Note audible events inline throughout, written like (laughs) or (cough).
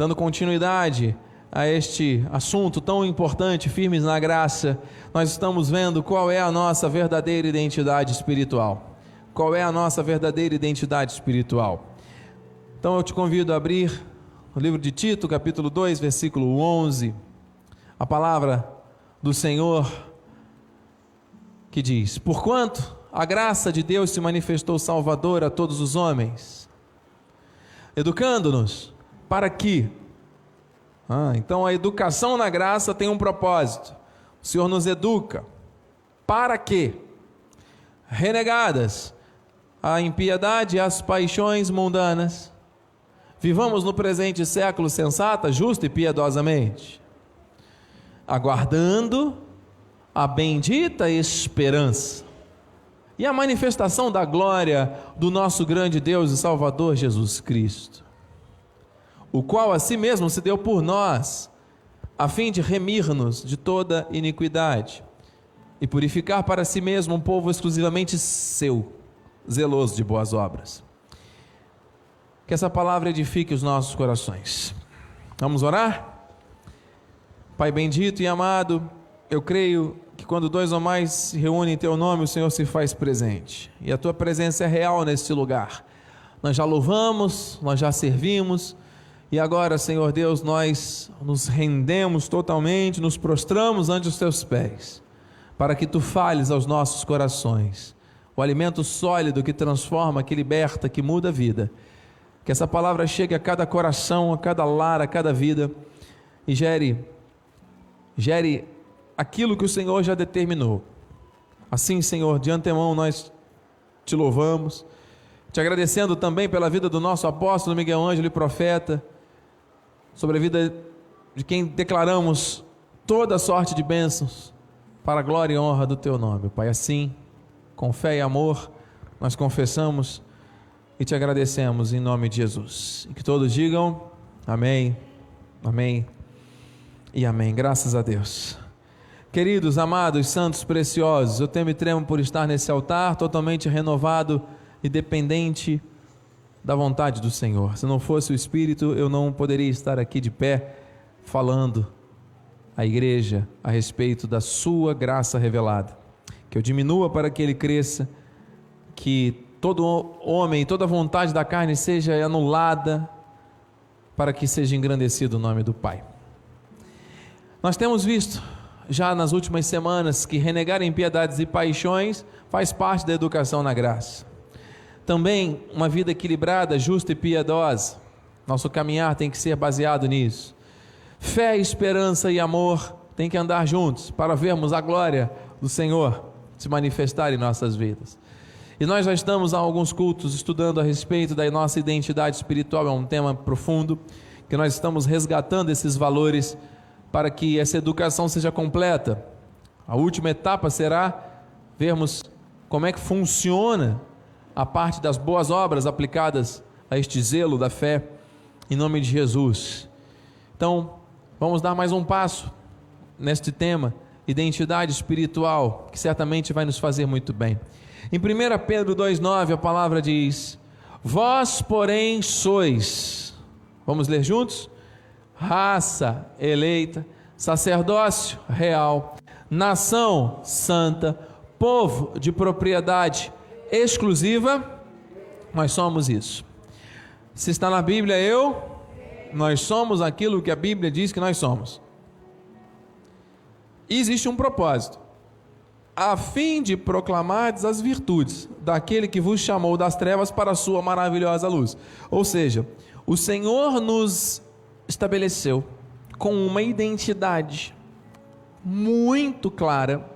dando continuidade a este assunto tão importante, firmes na graça, nós estamos vendo qual é a nossa verdadeira identidade espiritual. Qual é a nossa verdadeira identidade espiritual? Então eu te convido a abrir o livro de Tito, capítulo 2, versículo 11. A palavra do Senhor que diz: Porquanto a graça de Deus se manifestou salvadora a todos os homens, educando-nos para que ah, então a educação na graça tem um propósito. O Senhor nos educa. Para que? Renegadas a impiedade e as paixões mundanas, vivamos no presente século sensata, justa e piedosamente, aguardando a bendita esperança e a manifestação da glória do nosso grande Deus e Salvador Jesus Cristo o qual a si mesmo se deu por nós, a fim de remir-nos de toda iniquidade e purificar para si mesmo um povo exclusivamente seu, zeloso de boas obras. Que essa palavra edifique os nossos corações. Vamos orar? Pai bendito e amado, eu creio que quando dois ou mais se reúnem em teu nome, o Senhor se faz presente. E a tua presença é real neste lugar. Nós já louvamos, nós já servimos, e agora, Senhor Deus, nós nos rendemos totalmente, nos prostramos ante os teus pés, para que tu fales aos nossos corações, o alimento sólido que transforma, que liberta, que muda a vida. Que essa palavra chegue a cada coração, a cada lar, a cada vida e gere gere aquilo que o Senhor já determinou. Assim, Senhor, de antemão nós te louvamos, te agradecendo também pela vida do nosso apóstolo Miguel Ângelo e profeta sobre a vida de quem declaramos toda sorte de bênçãos para a glória e honra do teu nome, Pai. Assim, com fé e amor, nós confessamos e te agradecemos em nome de Jesus. E que todos digam amém, amém e amém. Graças a Deus. Queridos, amados, santos, preciosos, eu temo e tremo por estar nesse altar totalmente renovado e dependente da vontade do Senhor. Se não fosse o Espírito, eu não poderia estar aqui de pé falando à igreja a respeito da Sua graça revelada. Que eu diminua para que Ele cresça, que todo homem, toda vontade da carne seja anulada, para que seja engrandecido o nome do Pai. Nós temos visto já nas últimas semanas que renegar impiedades e paixões faz parte da educação na graça. Também uma vida equilibrada, justa e piedosa. Nosso caminhar tem que ser baseado nisso. Fé, esperança e amor têm que andar juntos para vermos a glória do Senhor se manifestar em nossas vidas. E nós já estamos há alguns cultos estudando a respeito da nossa identidade espiritual, é um tema profundo, que nós estamos resgatando esses valores para que essa educação seja completa. A última etapa será vermos como é que funciona a parte das boas obras aplicadas a este zelo da fé, em nome de Jesus. Então, vamos dar mais um passo neste tema, identidade espiritual, que certamente vai nos fazer muito bem. Em 1 Pedro 2,9 a palavra diz: Vós, porém, sois, vamos ler juntos? Raça eleita, sacerdócio real, nação santa, povo de propriedade exclusiva, nós somos isso. Se está na Bíblia, eu, nós somos aquilo que a Bíblia diz que nós somos. E existe um propósito, a fim de proclamar as virtudes daquele que vos chamou das trevas para a sua maravilhosa luz. Ou seja, o Senhor nos estabeleceu com uma identidade muito clara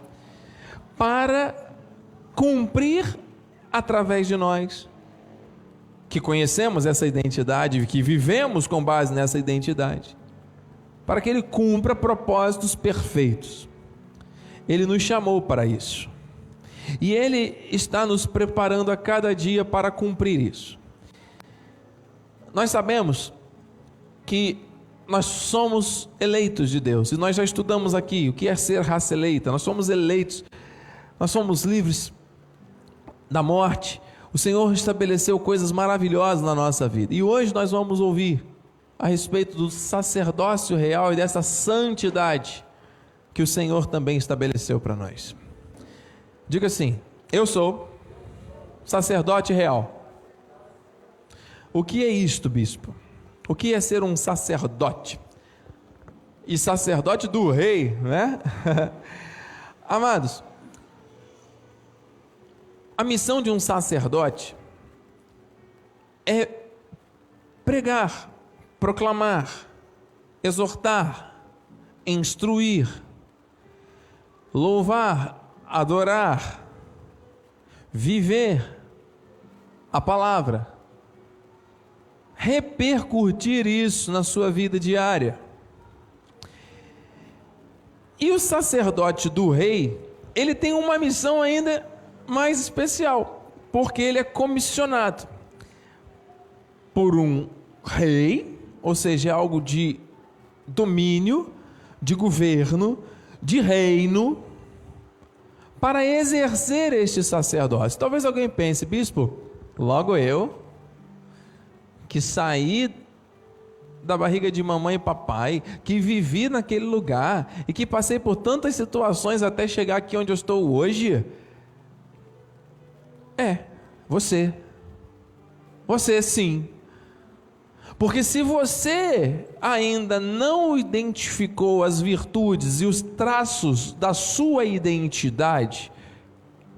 para cumprir através de nós, que conhecemos essa identidade, que vivemos com base nessa identidade, para que Ele cumpra propósitos perfeitos. Ele nos chamou para isso. E Ele está nos preparando a cada dia para cumprir isso. Nós sabemos que nós somos eleitos de Deus, e nós já estudamos aqui o que é ser raça eleita, nós somos eleitos, nós somos livres da morte, o Senhor estabeleceu coisas maravilhosas na nossa vida. E hoje nós vamos ouvir a respeito do sacerdócio real e dessa santidade que o Senhor também estabeleceu para nós. Diga assim: Eu sou sacerdote real. O que é isto, bispo? O que é ser um sacerdote? E sacerdote do rei, né? (laughs) Amados, a missão de um sacerdote é pregar, proclamar, exortar, instruir, louvar, adorar, viver a palavra, repercutir isso na sua vida diária. E o sacerdote do rei, ele tem uma missão ainda mais especial, porque ele é comissionado por um rei, ou seja, é algo de domínio, de governo, de reino, para exercer este sacerdócio. Talvez alguém pense, bispo, logo eu, que saí da barriga de mamãe e papai, que vivi naquele lugar e que passei por tantas situações até chegar aqui onde eu estou hoje. É, você. Você sim. Porque se você ainda não identificou as virtudes e os traços da sua identidade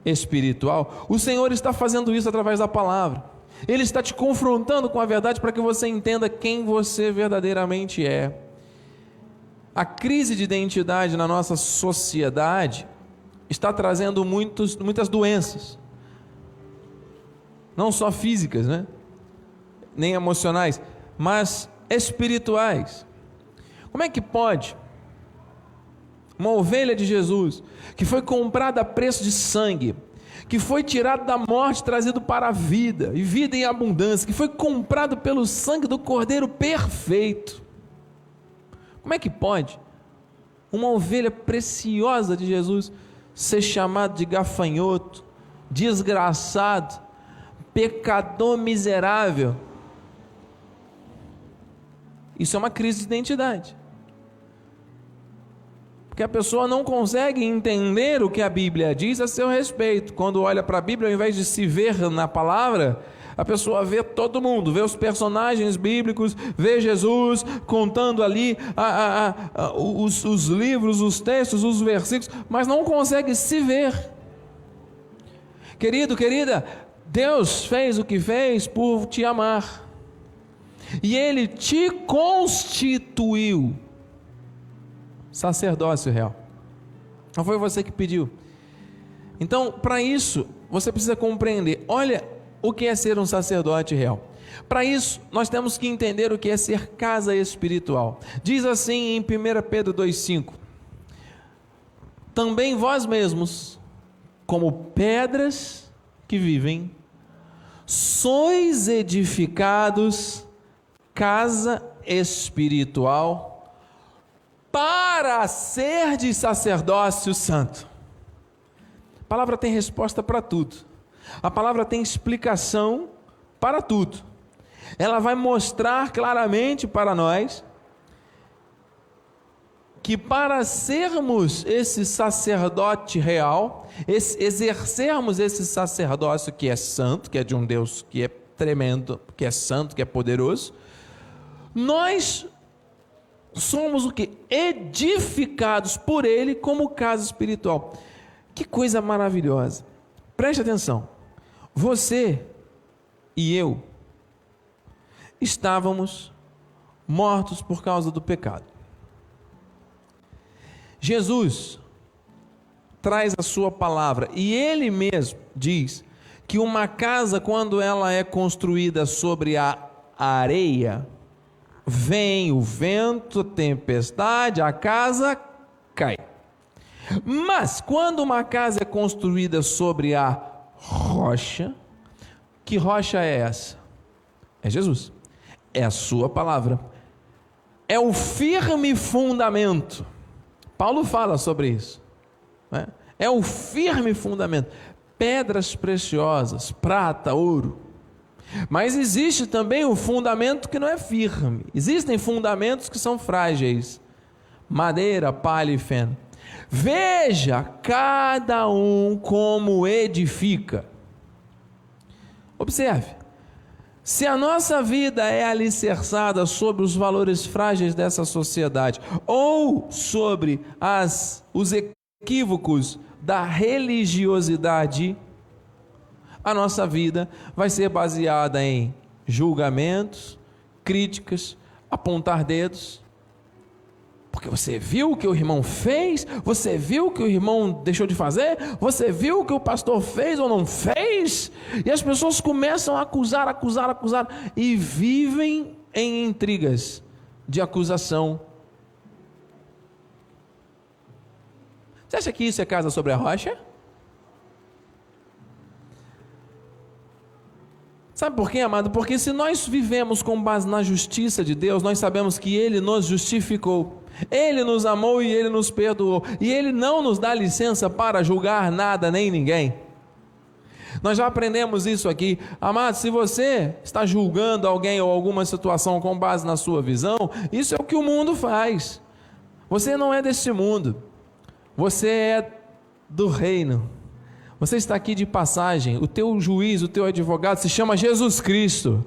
espiritual, o Senhor está fazendo isso através da palavra. Ele está te confrontando com a verdade para que você entenda quem você verdadeiramente é. A crise de identidade na nossa sociedade está trazendo muitos, muitas doenças, não só físicas, né? nem emocionais, mas espirituais. Como é que pode uma ovelha de Jesus, que foi comprada a preço de sangue, que foi tirado da morte, trazido para a vida, e vida em abundância, que foi comprado pelo sangue do Cordeiro perfeito. Como é que pode uma ovelha preciosa de Jesus ser chamada de gafanhoto, desgraçado, pecador miserável? Isso é uma crise de identidade. Porque a pessoa não consegue entender o que a Bíblia diz a seu respeito. Quando olha para a Bíblia, ao invés de se ver na palavra, a pessoa vê todo mundo, vê os personagens bíblicos, vê Jesus contando ali a, a, a, os, os livros, os textos, os versículos, mas não consegue se ver. Querido, querida, Deus fez o que fez por te amar e ele te constituiu sacerdócio real. Não foi você que pediu. Então, para isso, você precisa compreender: olha o que é ser um sacerdote real. Para isso, nós temos que entender o que é ser casa espiritual. Diz assim em 1 Pedro 2,5: Também vós mesmos, como pedras que vivem, sois edificados casa espiritual para ser de sacerdócio santo. A palavra tem resposta para tudo. A palavra tem explicação para tudo. Ela vai mostrar claramente para nós que para sermos esse sacerdote real, esse, exercermos esse sacerdócio que é santo, que é de um Deus que é tremendo, que é santo, que é poderoso, nós somos o que? Edificados por Ele como casa espiritual. Que coisa maravilhosa. Preste atenção. Você e eu estávamos mortos por causa do pecado. Jesus traz a sua palavra e ele mesmo diz que uma casa, quando ela é construída sobre a areia, vem o vento, tempestade, a casa cai. Mas quando uma casa é construída sobre a rocha, que rocha é essa? É Jesus. É a sua palavra. É o firme fundamento. Paulo fala sobre isso. Né? É o firme fundamento. Pedras preciosas, prata, ouro. Mas existe também o fundamento que não é firme. Existem fundamentos que são frágeis. Madeira, palha e feno. Veja cada um como edifica. Observe. Se a nossa vida é alicerçada sobre os valores frágeis dessa sociedade ou sobre as, os equívocos da religiosidade, a nossa vida vai ser baseada em julgamentos, críticas, apontar dedos. Porque você viu o que o irmão fez, você viu o que o irmão deixou de fazer, você viu o que o pastor fez ou não fez, e as pessoas começam a acusar, acusar, acusar, e vivem em intrigas de acusação. Você acha que isso é casa sobre a rocha? Sabe por quê, amado? Porque se nós vivemos com base na justiça de Deus, nós sabemos que Ele nos justificou, Ele nos amou e Ele nos perdoou, e Ele não nos dá licença para julgar nada nem ninguém. Nós já aprendemos isso aqui, amado. Se você está julgando alguém ou alguma situação com base na sua visão, isso é o que o mundo faz. Você não é deste mundo, você é do reino. Você está aqui de passagem, o teu juiz, o teu advogado se chama Jesus Cristo.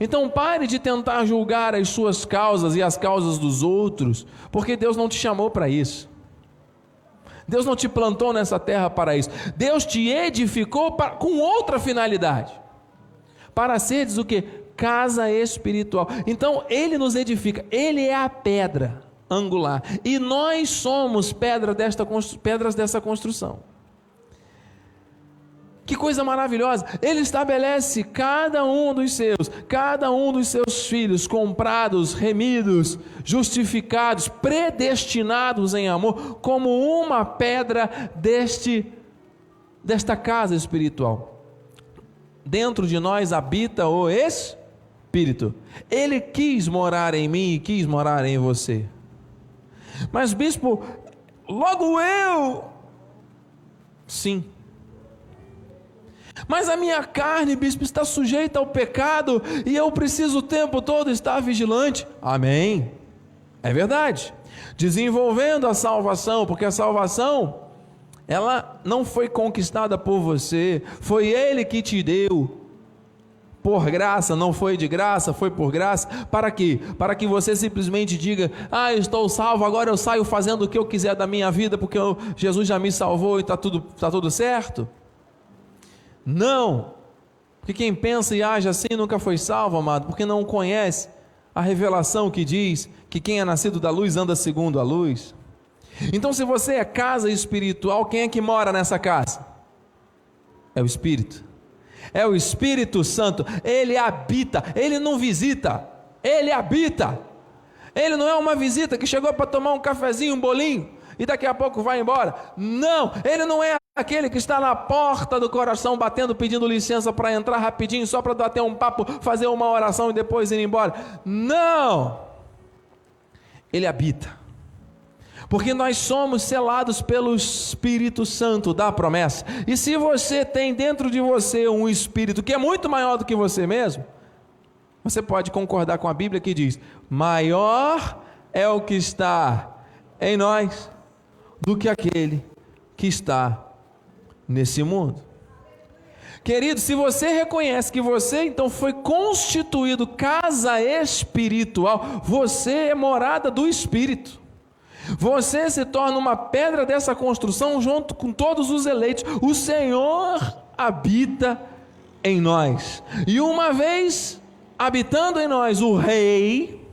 Então pare de tentar julgar as suas causas e as causas dos outros, porque Deus não te chamou para isso. Deus não te plantou nessa terra para isso. Deus te edificou para, com outra finalidade. Para seres o que? Casa espiritual. Então ele nos edifica, ele é a pedra angular. E nós somos pedra desta, pedras dessa construção. Que coisa maravilhosa! Ele estabelece cada um dos seus, cada um dos seus filhos, comprados, remidos, justificados, predestinados em amor, como uma pedra deste desta casa espiritual. Dentro de nós habita o Espírito. Ele quis morar em mim e quis morar em você. Mas bispo, logo eu. Sim mas a minha carne, bispo, está sujeita ao pecado e eu preciso o tempo todo estar vigilante. Amém. É verdade. Desenvolvendo a salvação, porque a salvação ela não foi conquistada por você, foi ele que te deu. Por graça, não foi de graça, foi por graça. Para quê? Para que você simplesmente diga: Ah, estou salvo, agora eu saio fazendo o que eu quiser da minha vida, porque eu, Jesus já me salvou e está tudo, tá tudo certo. Não! Porque quem pensa e age assim nunca foi salvo, amado, porque não conhece a revelação que diz que quem é nascido da luz anda segundo a luz. Então, se você é casa espiritual, quem é que mora nessa casa? É o Espírito. É o Espírito Santo. Ele habita, ele não visita, ele habita. Ele não é uma visita que chegou para tomar um cafezinho, um bolinho e daqui a pouco vai embora. Não, ele não é aquele que está na porta do coração batendo, pedindo licença para entrar rapidinho, só para bater um papo, fazer uma oração e depois ir embora. Não! Ele habita. Porque nós somos selados pelo Espírito Santo da promessa. E se você tem dentro de você um espírito que é muito maior do que você mesmo, você pode concordar com a Bíblia que diz: maior é o que está em nós do que aquele que está nesse mundo. Querido, se você reconhece que você então foi constituído casa espiritual, você é morada do Espírito. Você se torna uma pedra dessa construção junto com todos os eleitos. O Senhor habita em nós. E uma vez habitando em nós o Rei,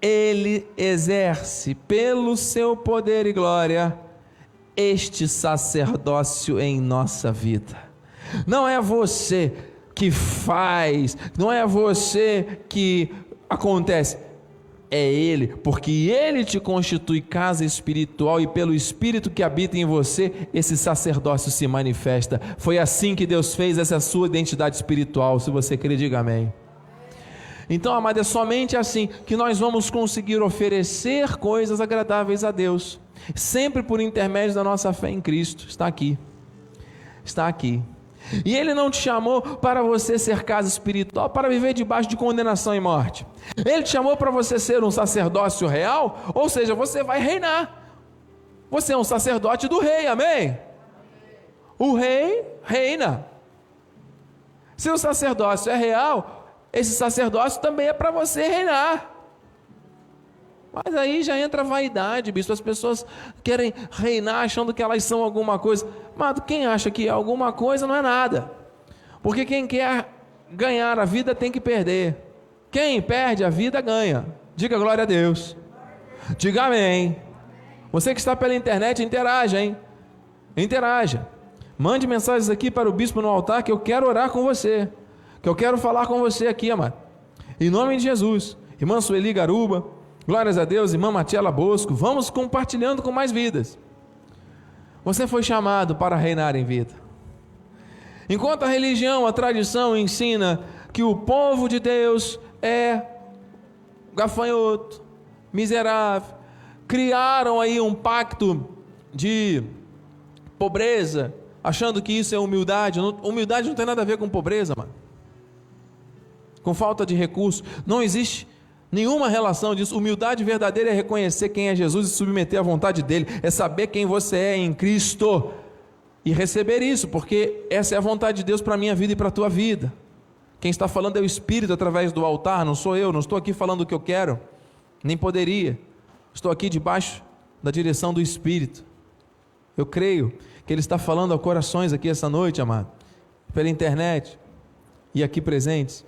ele exerce pelo seu poder e glória este sacerdócio em nossa vida. Não é você que faz, não é você que acontece, é Ele, porque Ele te constitui casa espiritual e pelo Espírito que habita em você, esse sacerdócio se manifesta. Foi assim que Deus fez essa sua identidade espiritual. Se você crê, diga amém. Então, amado, é somente assim que nós vamos conseguir oferecer coisas agradáveis a Deus, sempre por intermédio da nossa fé em Cristo. Está aqui. Está aqui. E Ele não te chamou para você ser casa espiritual, para viver debaixo de condenação e morte. Ele te chamou para você ser um sacerdócio real, ou seja, você vai reinar. Você é um sacerdote do rei, amém? O rei reina. Se o sacerdócio é real, esse sacerdócio também é para você reinar. Mas aí já entra a vaidade, bispo. As pessoas querem reinar achando que elas são alguma coisa. Mas quem acha que é alguma coisa não é nada. Porque quem quer ganhar a vida tem que perder. Quem perde a vida ganha. Diga glória a Deus. Diga amém. Você que está pela internet, interaja, hein? Interaja. Mande mensagens aqui para o bispo no altar que eu quero orar com você. Que eu quero falar com você aqui, amado. Em nome de Jesus. Irmã Sueli Garuba, Glórias a Deus, irmã Matiela Bosco. Vamos compartilhando com mais vidas. Você foi chamado para reinar em vida. Enquanto a religião, a tradição ensina que o povo de Deus é gafanhoto, miserável, criaram aí um pacto de pobreza, achando que isso é humildade. Humildade não tem nada a ver com pobreza, mano. Com falta de recursos. Não existe Nenhuma relação disso. Humildade verdadeira é reconhecer quem é Jesus e submeter à vontade dele, é saber quem você é em Cristo e receber isso, porque essa é a vontade de Deus para a minha vida e para a tua vida. Quem está falando é o Espírito através do altar, não sou eu, não estou aqui falando o que eu quero, nem poderia. Estou aqui debaixo da direção do Espírito. Eu creio que Ele está falando aos corações aqui essa noite, amado, pela internet e aqui presentes.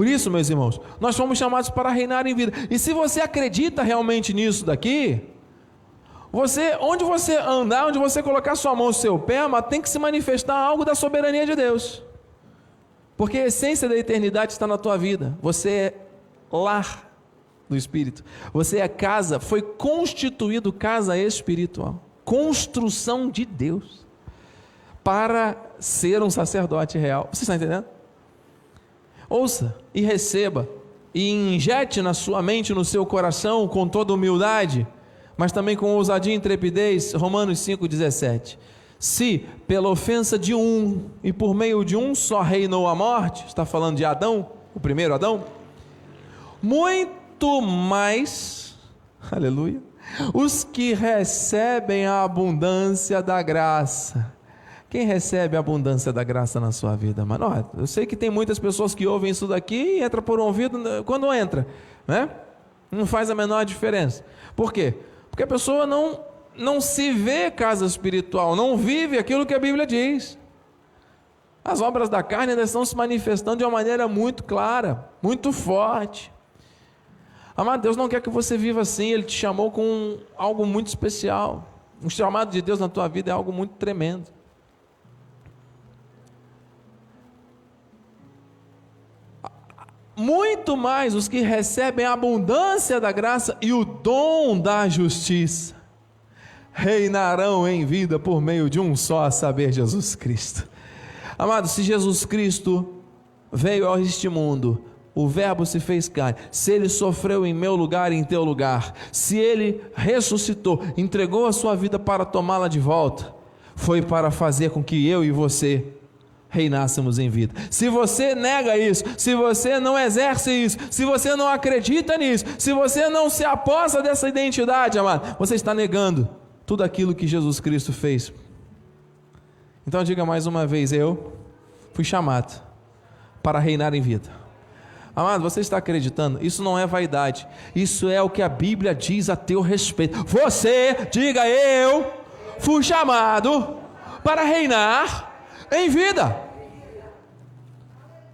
Por isso, meus irmãos, nós fomos chamados para reinar em vida. E se você acredita realmente nisso daqui, você, onde você andar, onde você colocar sua mão seu pé, mas tem que se manifestar algo da soberania de Deus. Porque a essência da eternidade está na tua vida. Você é lar do Espírito. Você é casa, foi constituído casa espiritual. Construção de Deus. Para ser um sacerdote real. Você está entendendo? Ouça e receba, e injete na sua mente, no seu coração, com toda humildade, mas também com ousadia e intrepidez. Romanos 5,17. Se pela ofensa de um e por meio de um só reinou a morte, está falando de Adão, o primeiro Adão, muito mais, aleluia, os que recebem a abundância da graça quem recebe a abundância da graça na sua vida, mano? eu sei que tem muitas pessoas que ouvem isso daqui e entra por um ouvido né, quando entra, né? Não faz a menor diferença. Por quê? Porque a pessoa não não se vê casa espiritual, não vive aquilo que a Bíblia diz. As obras da carne ainda estão se manifestando de uma maneira muito clara, muito forte. Amado, Deus não quer que você viva assim, Ele te chamou com algo muito especial. O chamado de Deus na tua vida é algo muito tremendo. Muito mais os que recebem a abundância da graça e o dom da justiça reinarão em vida por meio de um só, a saber, Jesus Cristo. Amado, se Jesus Cristo veio a este mundo, o Verbo se fez carne, se ele sofreu em meu lugar e em teu lugar, se ele ressuscitou, entregou a sua vida para tomá-la de volta, foi para fazer com que eu e você reinássemos em vida. Se você nega isso, se você não exerce isso, se você não acredita nisso, se você não se aposta dessa identidade, amado, você está negando tudo aquilo que Jesus Cristo fez. Então diga mais uma vez: eu fui chamado para reinar em vida. Amado, você está acreditando? Isso não é vaidade. Isso é o que a Bíblia diz a teu respeito. Você, diga eu, fui chamado para reinar em vida.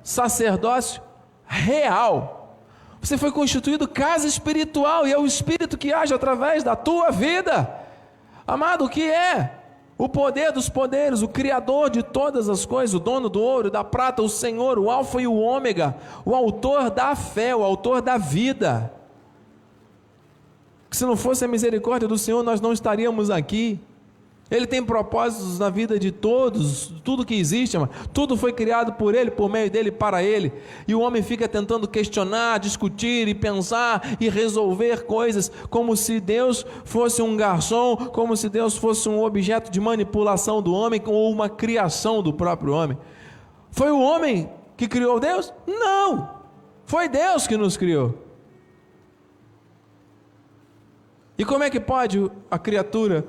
Sacerdócio real. Você foi constituído casa espiritual e é o Espírito que age através da tua vida. Amado, o que é? O poder dos poderes, o Criador de todas as coisas, o dono do ouro, da prata, o Senhor, o Alfa e o Ômega, o autor da fé, o autor da vida. Que se não fosse a misericórdia do Senhor, nós não estaríamos aqui. Ele tem propósitos na vida de todos, tudo que existe, tudo foi criado por Ele, por meio dele, para Ele. E o homem fica tentando questionar, discutir e pensar e resolver coisas como se Deus fosse um garçom, como se Deus fosse um objeto de manipulação do homem ou uma criação do próprio homem. Foi o homem que criou Deus? Não! Foi Deus que nos criou. E como é que pode a criatura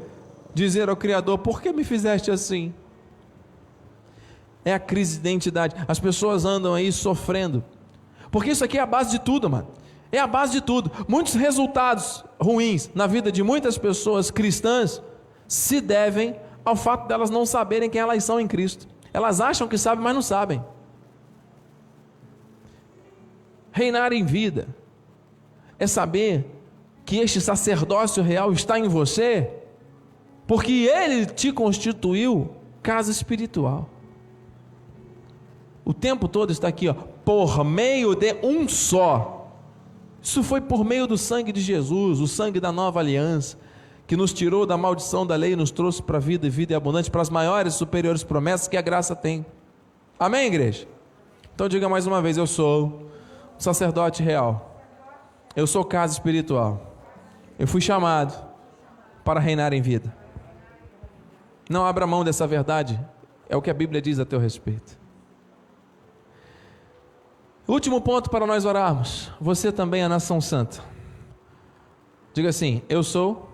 dizer ao Criador: Por que me fizeste assim? É a crise de identidade. As pessoas andam aí sofrendo. Porque isso aqui é a base de tudo, mano. É a base de tudo. Muitos resultados ruins na vida de muitas pessoas cristãs se devem ao fato delas não saberem quem elas são em Cristo. Elas acham que sabem, mas não sabem. Reinar em vida é saber que este sacerdócio real está em você porque ele te constituiu casa espiritual. O tempo todo está aqui, ó, por meio de um só. Isso foi por meio do sangue de Jesus, o sangue da nova aliança, que nos tirou da maldição da lei e nos trouxe para a vida e vida abundante, para as maiores e superiores promessas que a graça tem. Amém, igreja? Então diga mais uma vez: eu sou sacerdote real. Eu sou casa espiritual. Eu fui chamado para reinar em vida. Não abra mão dessa verdade, é o que a Bíblia diz a teu respeito. Último ponto para nós orarmos. Você também é nação santa. Diga assim: Eu sou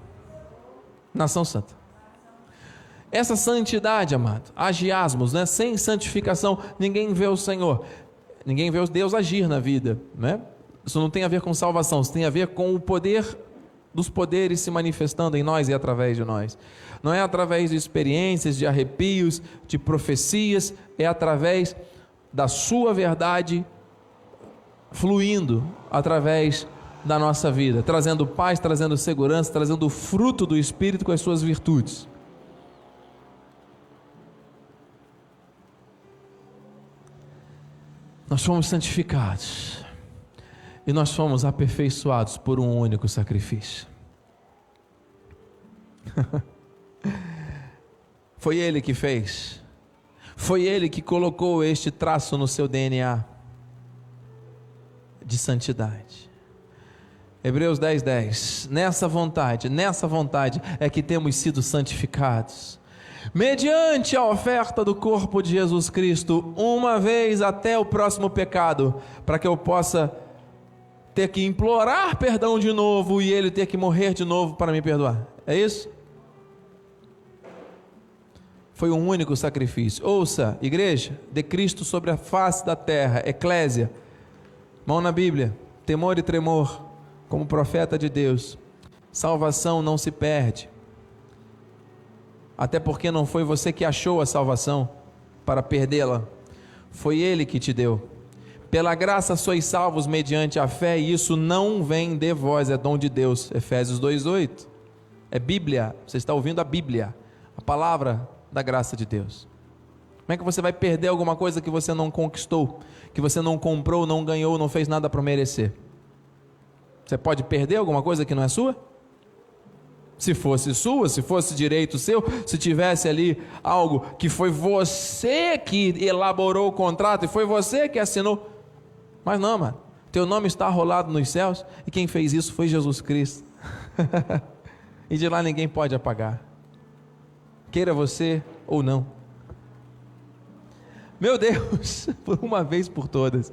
nação santa. Essa santidade, amado, agiasmos, né? Sem santificação, ninguém vê o Senhor. Ninguém vê Deus agir na vida, né? Isso não tem a ver com salvação, isso tem a ver com o poder dos poderes se manifestando em nós e através de nós. Não é através de experiências, de arrepios, de profecias, é através da Sua verdade fluindo através da nossa vida, trazendo paz, trazendo segurança, trazendo o fruto do Espírito com as suas virtudes. Nós fomos santificados e nós fomos aperfeiçoados por um único sacrifício. (laughs) Foi Ele que fez, foi Ele que colocou este traço no seu DNA de santidade. Hebreus 10, 10. Nessa vontade, nessa vontade é que temos sido santificados mediante a oferta do corpo de Jesus Cristo, uma vez até o próximo pecado, para que eu possa ter que implorar perdão de novo e ele ter que morrer de novo para me perdoar. É isso? Foi um único sacrifício. Ouça, igreja, de Cristo sobre a face da terra, eclésia, mão na Bíblia, temor e tremor, como profeta de Deus. Salvação não se perde. Até porque não foi você que achou a salvação para perdê-la, foi Ele que te deu. Pela graça sois salvos mediante a fé, e isso não vem de vós, é dom de Deus. Efésios 2:8. É Bíblia, você está ouvindo a Bíblia, a palavra da graça de Deus. Como é que você vai perder alguma coisa que você não conquistou, que você não comprou, não ganhou, não fez nada para merecer? Você pode perder alguma coisa que não é sua? Se fosse sua, se fosse direito seu, se tivesse ali algo que foi você que elaborou o contrato e foi você que assinou, mas não, mano. Teu nome está rolado nos céus e quem fez isso foi Jesus Cristo. (laughs) e de lá ninguém pode apagar. Queira você ou não. Meu Deus, (laughs) por uma vez por todas.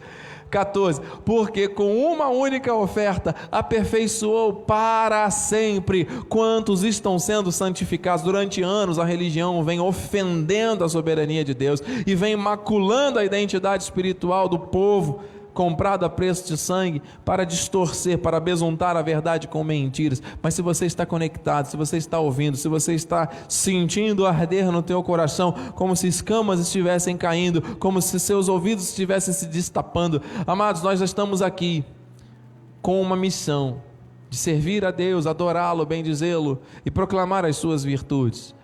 14. Porque com uma única oferta aperfeiçoou para sempre quantos estão sendo santificados. Durante anos a religião vem ofendendo a soberania de Deus e vem maculando a identidade espiritual do povo comprado a preço de sangue para distorcer, para besuntar a verdade com mentiras. Mas se você está conectado, se você está ouvindo, se você está sentindo arder no teu coração, como se escamas estivessem caindo, como se seus ouvidos estivessem se destapando, amados, nós já estamos aqui com uma missão de servir a Deus, adorá-lo, bendizê-lo e proclamar as suas virtudes.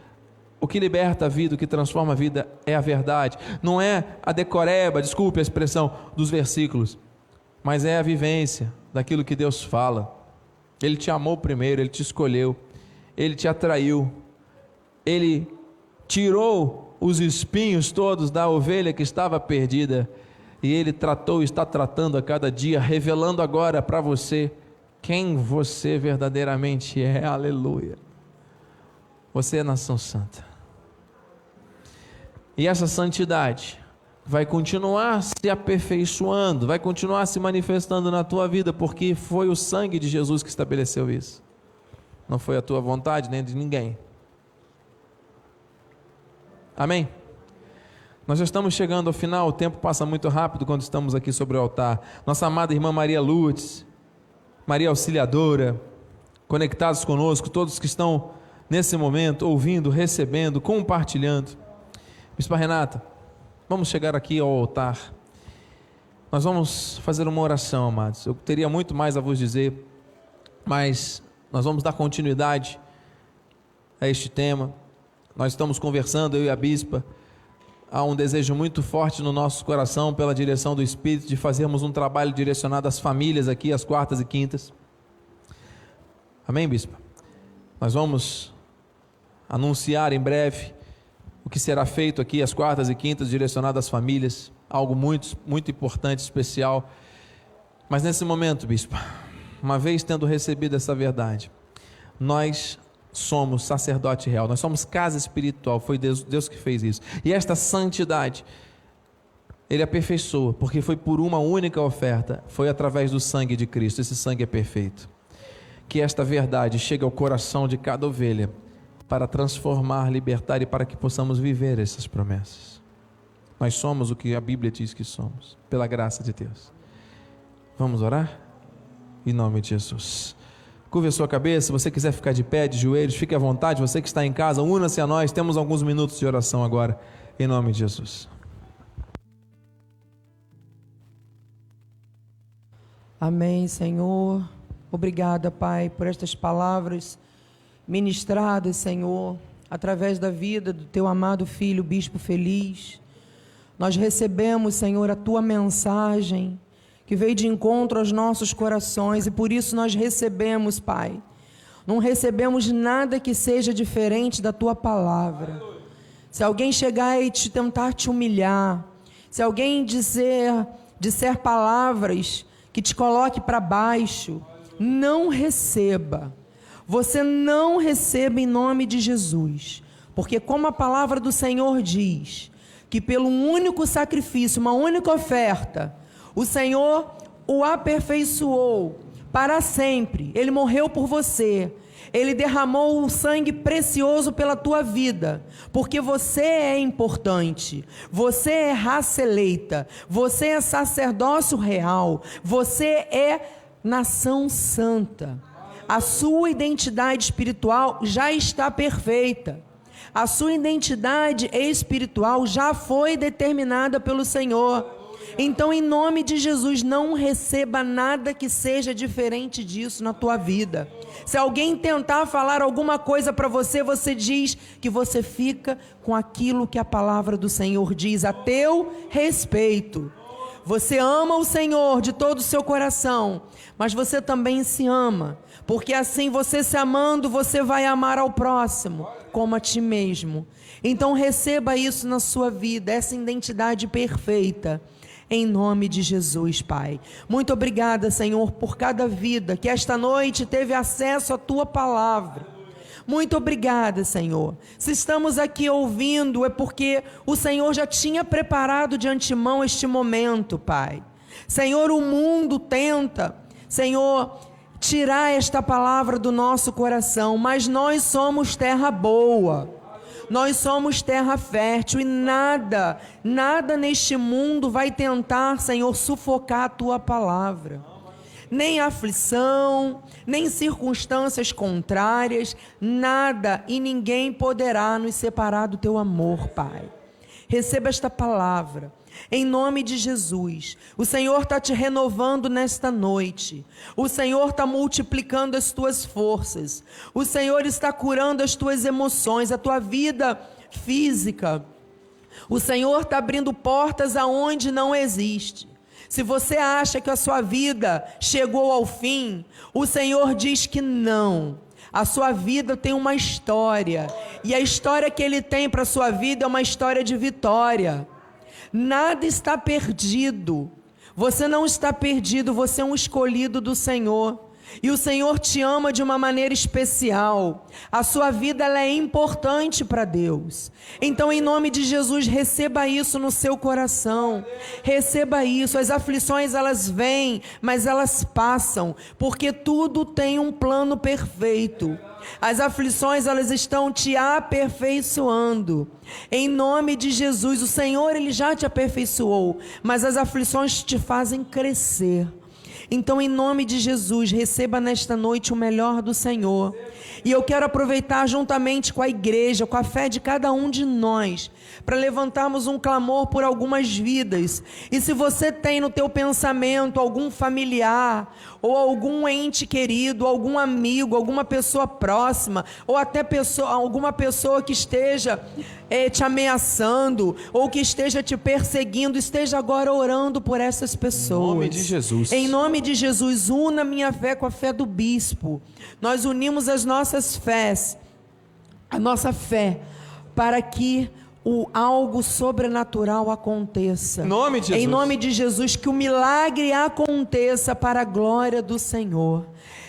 O que liberta a vida, o que transforma a vida é a verdade. Não é a decoreba, desculpe a expressão dos versículos, mas é a vivência daquilo que Deus fala. Ele te amou primeiro, ele te escolheu, ele te atraiu, ele tirou os espinhos todos da ovelha que estava perdida e ele tratou e está tratando a cada dia, revelando agora para você quem você verdadeiramente é. Aleluia. Você é nação santa. E essa santidade vai continuar se aperfeiçoando, vai continuar se manifestando na tua vida, porque foi o sangue de Jesus que estabeleceu isso. Não foi a tua vontade nem de ninguém. Amém? Nós já estamos chegando ao final, o tempo passa muito rápido quando estamos aqui sobre o altar. Nossa amada irmã Maria Lutz, Maria Auxiliadora, conectados conosco, todos que estão nesse momento ouvindo, recebendo, compartilhando. Bispa Renata, vamos chegar aqui ao altar. Nós vamos fazer uma oração, amados. Eu teria muito mais a vos dizer, mas nós vamos dar continuidade a este tema. Nós estamos conversando, eu e a bispa, há um desejo muito forte no nosso coração, pela direção do Espírito, de fazermos um trabalho direcionado às famílias aqui, às quartas e quintas. Amém, bispa? Nós vamos anunciar em breve o que será feito aqui às quartas e quintas, direcionado às famílias, algo muito, muito importante, especial. Mas nesse momento, bispa, uma vez tendo recebido essa verdade, nós somos sacerdote real, nós somos casa espiritual, foi Deus, Deus que fez isso. E esta santidade, Ele aperfeiçoa, porque foi por uma única oferta, foi através do sangue de Cristo, esse sangue é perfeito. Que esta verdade chegue ao coração de cada ovelha, para transformar, libertar e para que possamos viver essas promessas. Nós somos o que a Bíblia diz que somos, pela graça de Deus. Vamos orar? Em nome de Jesus. Curve a sua cabeça, se você quiser ficar de pé, de joelhos, fique à vontade. Você que está em casa, una-se a nós. Temos alguns minutos de oração agora, em nome de Jesus. Amém, Senhor. Obrigada, Pai, por estas palavras ministradas, Senhor, através da vida do teu amado filho, Bispo Feliz. Nós recebemos, Senhor, a tua mensagem que veio de encontro aos nossos corações e por isso nós recebemos, Pai. Não recebemos nada que seja diferente da tua palavra. Se alguém chegar e te tentar te humilhar, se alguém dizer, disser palavras que te coloque para baixo, não receba. Você não receba em nome de Jesus. Porque como a palavra do Senhor diz, que pelo único sacrifício, uma única oferta, o Senhor o aperfeiçoou para sempre. Ele morreu por você. Ele derramou o sangue precioso pela tua vida, porque você é importante, você é raça eleita, você é sacerdócio real, você é nação santa. A sua identidade espiritual já está perfeita. A sua identidade espiritual já foi determinada pelo Senhor. Então, em nome de Jesus, não receba nada que seja diferente disso na tua vida. Se alguém tentar falar alguma coisa para você, você diz que você fica com aquilo que a palavra do Senhor diz a teu respeito. Você ama o Senhor de todo o seu coração, mas você também se ama, porque assim você se amando, você vai amar ao próximo como a ti mesmo. Então receba isso na sua vida, essa identidade perfeita em nome de Jesus, Pai. Muito obrigada, Senhor, por cada vida que esta noite teve acesso à tua palavra. Muito obrigada, Senhor. Se estamos aqui ouvindo, é porque o Senhor já tinha preparado de antemão este momento, Pai. Senhor, o mundo tenta, Senhor, tirar esta palavra do nosso coração, mas nós somos terra boa. Nós somos terra fértil e nada, nada neste mundo vai tentar, Senhor, sufocar a tua palavra. Nem aflição, nem circunstâncias contrárias, nada e ninguém poderá nos separar do teu amor, Pai. Receba esta palavra em nome de Jesus. O Senhor está te renovando nesta noite. O Senhor está multiplicando as tuas forças. O Senhor está curando as tuas emoções, a tua vida física. O Senhor está abrindo portas aonde não existe. Se você acha que a sua vida chegou ao fim, o Senhor diz que não. A sua vida tem uma história, e a história que ele tem para a sua vida é uma história de vitória. Nada está perdido. Você não está perdido, você é um escolhido do Senhor. E o Senhor te ama de uma maneira especial. A sua vida ela é importante para Deus. Então, em nome de Jesus, receba isso no seu coração. Receba isso. As aflições elas vêm, mas elas passam, porque tudo tem um plano perfeito. As aflições elas estão te aperfeiçoando. Em nome de Jesus, o Senhor ele já te aperfeiçoou, mas as aflições te fazem crescer. Então, em nome de Jesus, receba nesta noite o melhor do Senhor. E eu quero aproveitar juntamente com a igreja, com a fé de cada um de nós, para levantarmos um clamor por algumas vidas. E se você tem no teu pensamento algum familiar, ou algum ente querido, algum amigo, alguma pessoa próxima, ou até pessoa, alguma pessoa que esteja é, te ameaçando, ou que esteja te perseguindo, esteja agora orando por essas pessoas. Em nome de Jesus. Em nome de Jesus, una minha fé com a fé do bispo. Nós unimos as nossas fés, a nossa fé, para que o algo sobrenatural aconteça. Em nome de Jesus. Em nome de Jesus, que o milagre aconteça para a glória do Senhor.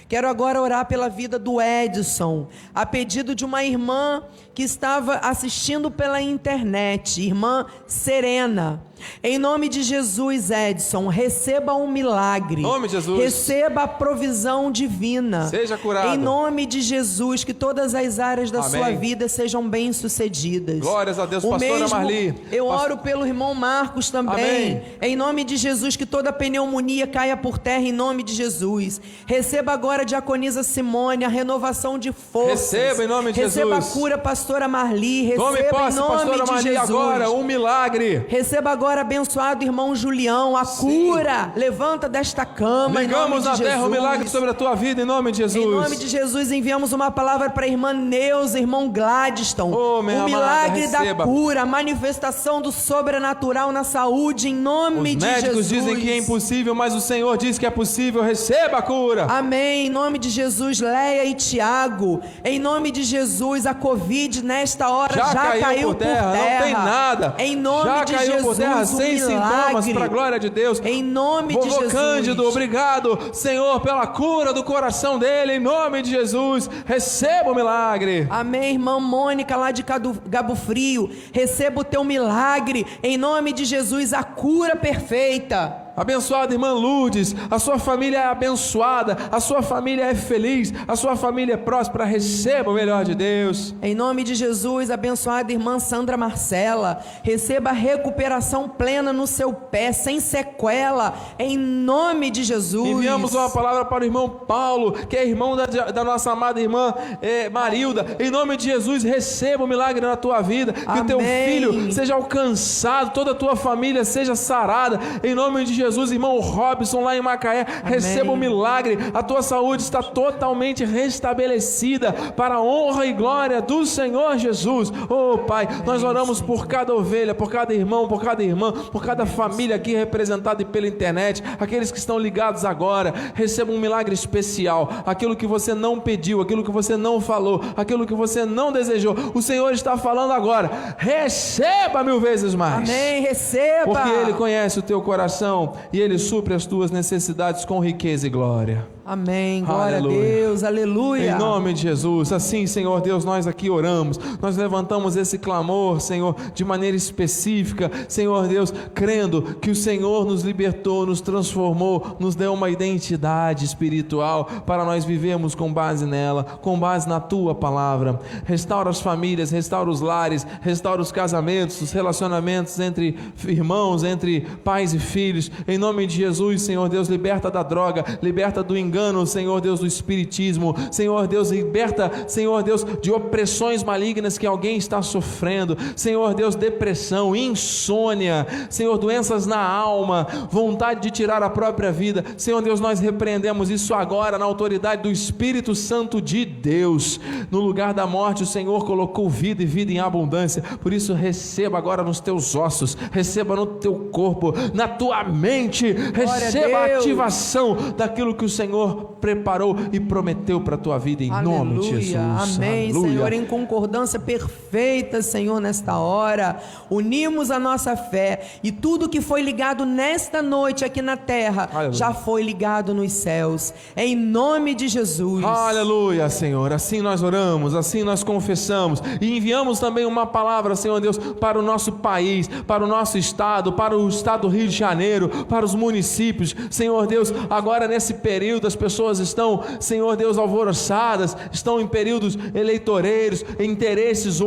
Quero agora orar pela vida do Edson, a pedido de uma irmã que estava assistindo pela internet, irmã Serena. Em nome de Jesus, Edson, receba um milagre. Em nome de Jesus. Receba a provisão divina. Seja curado. Em nome de Jesus, que todas as áreas da Amém. sua vida sejam bem-sucedidas. Glórias a Deus, o pastora mesmo, Marli. Eu oro pelo irmão Marcos também. Amém. Em nome de Jesus, que toda pneumonia caia por terra em nome de Jesus. Receba agora a diaconisa Simone, a renovação de forças. Receba em nome de Receba Jesus. a cura, pastora Marli. Receba Tome posse, em nome pastora de Jesus. agora um milagre. Receba agora, abençoado irmão Julião, a cura. Levanta desta cama Ligamos na Jesus. terra o milagre sobre a tua vida em nome de Jesus. Em nome de Jesus, enviamos uma palavra para a irmã Neuza, irmão Gladstone. Oh, minha o milagre amada, da cura, a manifestação do sobrenatural na saúde, em nome Os de médicos Jesus. dizem que é impossível, mas o Senhor diz que é possível. Receba a cura. Amém. Em nome de Jesus, Leia e Tiago. Em nome de Jesus, a Covid nesta hora já, Já, caiu, por, terra, não tem nada. Em nome Já de caiu Jesus, por terra um sem sintomas milagre. para a glória de Deus. Em nome de Vovô Jesus. Cândido, obrigado, Senhor, pela cura do coração dele, em nome de Jesus. Receba o milagre. Amém, irmã Mônica, lá de Cabo Frio. Receba o teu milagre, em nome de Jesus, a cura perfeita. Abençoada irmã Lourdes, a sua família é abençoada, a sua família é feliz, a sua família é próspera. Receba o melhor de Deus. Em nome de Jesus, abençoada irmã Sandra Marcela, receba a recuperação plena no seu pé, sem sequela, em nome de Jesus. Enviamos uma palavra para o irmão Paulo, que é irmão da, da nossa amada irmã eh, Marilda. Em nome de Jesus, receba o milagre na tua vida. Que o teu Amém. filho seja alcançado, toda a tua família seja sarada. Em nome de Jesus, irmão Robson, lá em Macaé, receba o milagre. A tua saúde está totalmente restabelecida para a honra e glória do Senhor Jesus. Oh Pai, nós oramos por cada ovelha, por cada irmão, por cada irmã, por cada família aqui representada pela internet, aqueles que estão ligados agora. Receba um milagre especial. Aquilo que você não pediu, aquilo que você não falou, aquilo que você não desejou. O Senhor está falando agora. Receba mil vezes mais. Amém, receba. Porque Ele conhece o teu coração e Ele supre as tuas necessidades com riqueza e glória. Amém, glória Aleluia. a Deus, aleluia. Em nome de Jesus, assim, Senhor Deus, nós aqui oramos, nós levantamos esse clamor, Senhor, de maneira específica, Senhor Deus, crendo que o Senhor nos libertou, nos transformou, nos deu uma identidade espiritual para nós vivermos com base nela, com base na tua palavra. Restaura as famílias, restaura os lares, restaura os casamentos, os relacionamentos entre irmãos, entre pais e filhos. Em nome de Jesus, Senhor Deus, liberta da droga, liberta do engano engano, Senhor Deus, do espiritismo. Senhor Deus, liberta, Senhor Deus, de opressões malignas que alguém está sofrendo. Senhor Deus, depressão, insônia, Senhor, doenças na alma, vontade de tirar a própria vida. Senhor Deus, nós repreendemos isso agora na autoridade do Espírito Santo de Deus. No lugar da morte, o Senhor colocou vida e vida em abundância. Por isso, receba agora nos teus ossos, receba no teu corpo, na tua mente, receba a, a ativação daquilo que o Senhor preparou e prometeu para a tua vida em Aleluia. nome de Jesus. Amém, Aleluia. Senhor, em concordância perfeita, Senhor, nesta hora, unimos a nossa fé e tudo que foi ligado nesta noite aqui na terra Aleluia. já foi ligado nos céus. Em nome de Jesus. Aleluia, Senhor. Assim nós oramos, assim nós confessamos e enviamos também uma palavra, Senhor Deus, para o nosso país, para o nosso estado, para o estado do Rio de Janeiro, para os municípios. Senhor Deus, agora nesse período as pessoas estão, Senhor Deus, alvoroçadas, estão em períodos eleitoreiros, interesses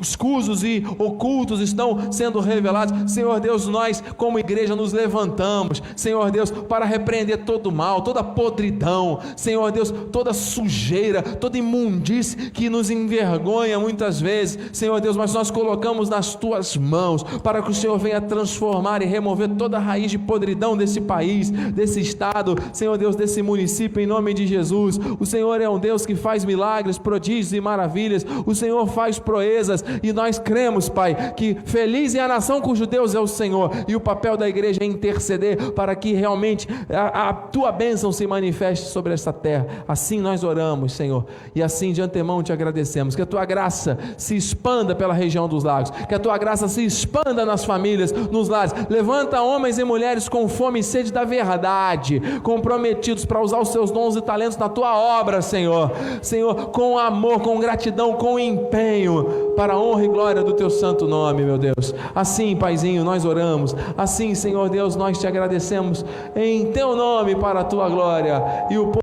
escusos e ocultos estão sendo revelados. Senhor Deus, nós como igreja nos levantamos, Senhor Deus, para repreender todo mal, toda podridão, Senhor Deus, toda sujeira, toda imundície que nos envergonha muitas vezes, Senhor Deus, mas nós colocamos nas tuas mãos para que o Senhor venha transformar e remover toda a raiz de podridão desse país, desse estado, Senhor Deus, desse município, em nome de Jesus. O Senhor é um Deus que faz milagres, prodígios e maravilhas, o Senhor faz proezas e nós cremos, Pai, que feliz é a nação cujo Deus é o Senhor e o papel da igreja é interceder para que realmente a, a tua bênção se manifeste sobre esta terra. Assim nós oramos, Senhor, e assim de antemão te agradecemos. Que a tua graça se expanda pela região dos lagos, que a tua graça se expanda nas famílias, nos lares. Levanta homens e mulheres com fome e sede da verdade, comprometidos para usar os seus dons e talentos na tua obra, Senhor. Senhor, com amor, com gratidão, com empenho, para a honra e glória do teu santo nome, meu Deus. Assim, Paizinho, nós oramos. Assim, Senhor Deus, nós te agradecemos em teu nome para a tua glória. E o povo,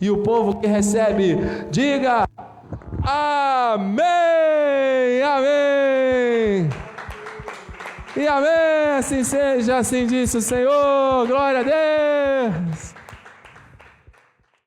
e o povo que recebe, diga: Amém! Amém! E amém, assim seja, assim disse o Senhor, glória a Deus.